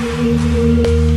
Música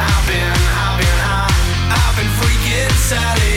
I've been, I've been high, I've been freaking sad.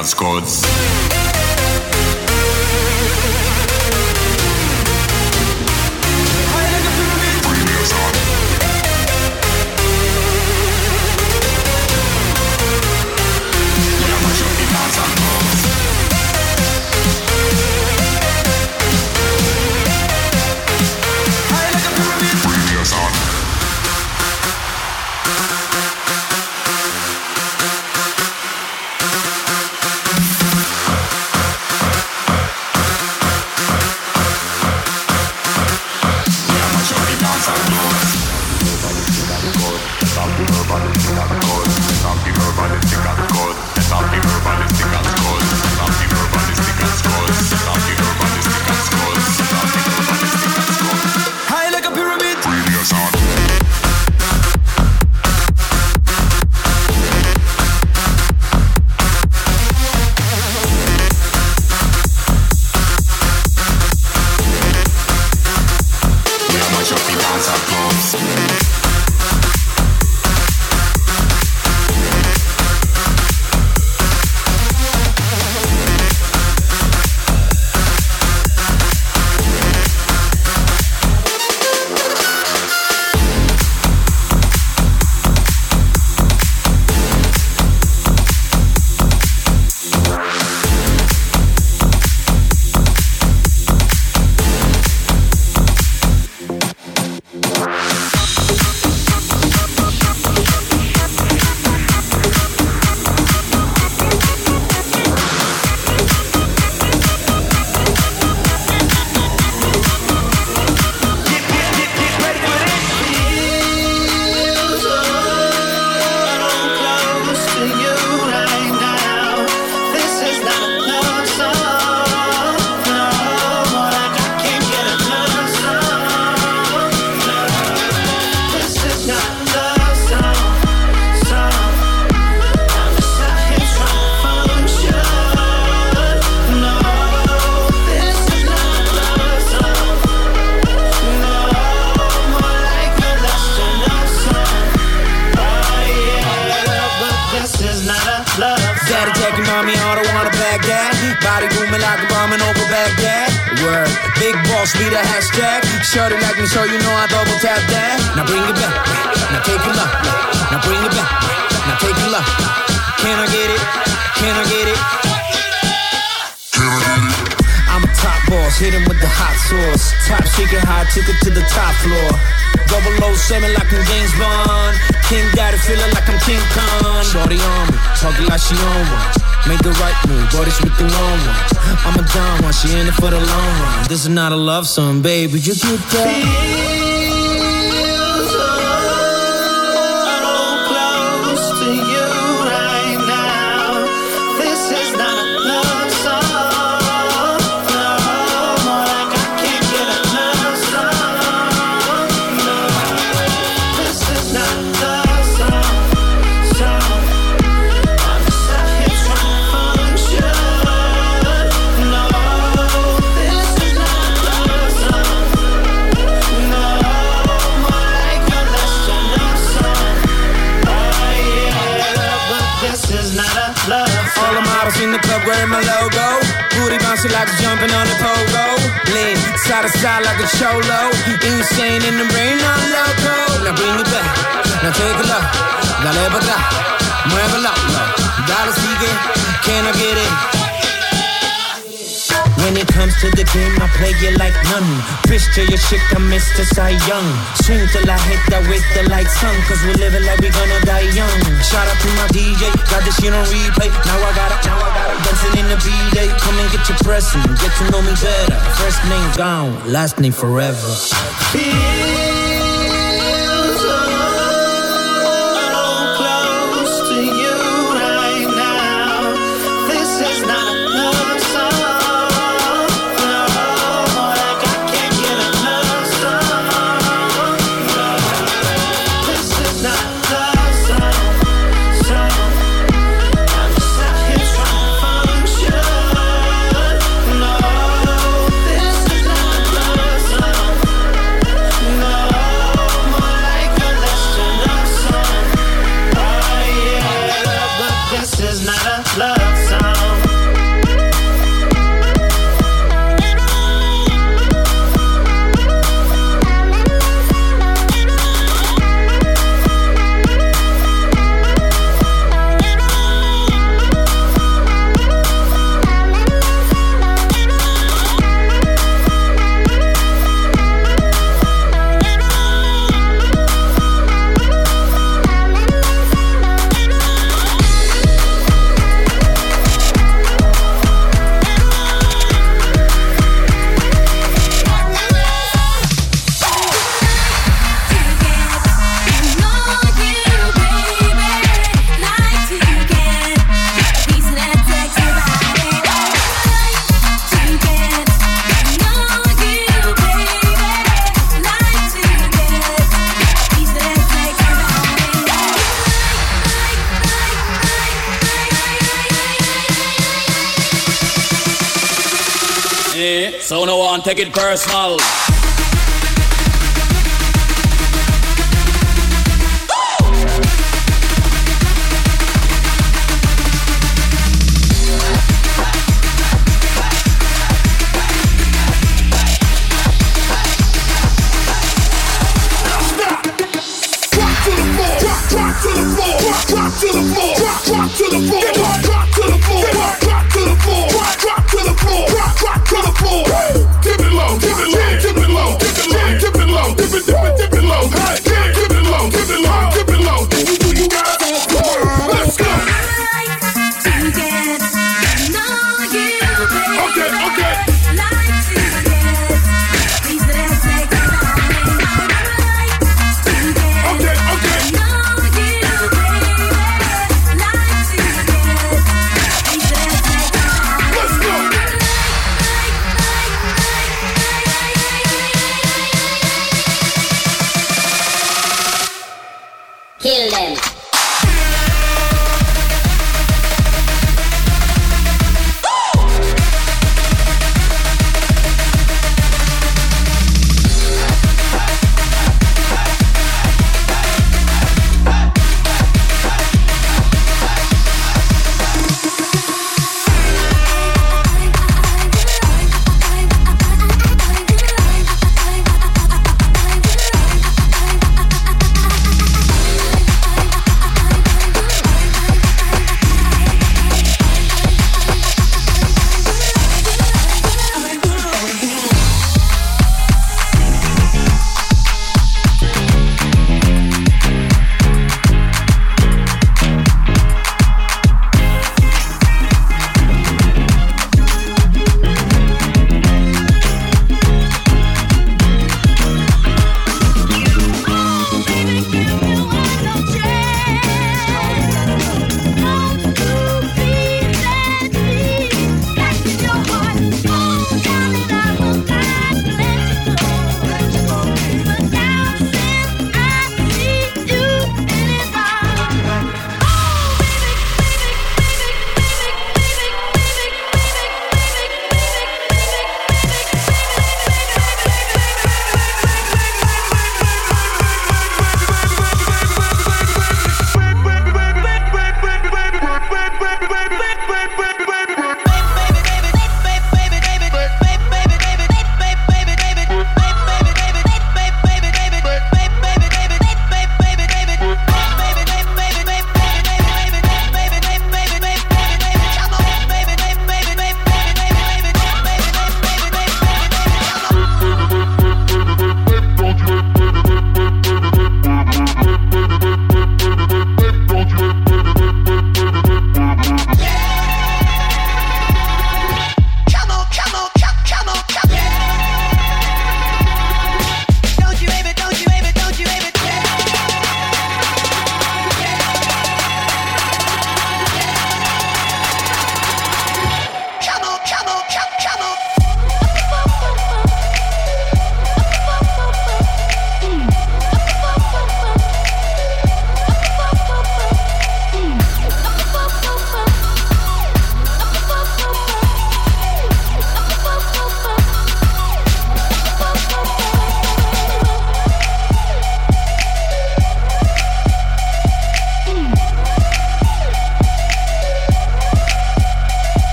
Record took it to the top floor. 007 like I'm James Bond. King got it feeling like I'm King Kong. Shorty on me, talking like she on one. Make the right move, boy, this with the wrong one. I'm a dumb one, she in it for the long run. This is not a love song, baby. You get that? Like jumping on a pogo. Lean side to side like a cholo. Insane in the brain, to the game, I play it like none. To your chick, I'm Mr. Cy Young. Swing till I hit that with the light sun. Cause we living like we gonna die young. Shout out to my DJ, got this shit on replay. Now I got it, now I got it. Dancing in the B-Day. Come and get your pressing, get to know me better. First name gone, last name forever. close so no one take it personal. Okay,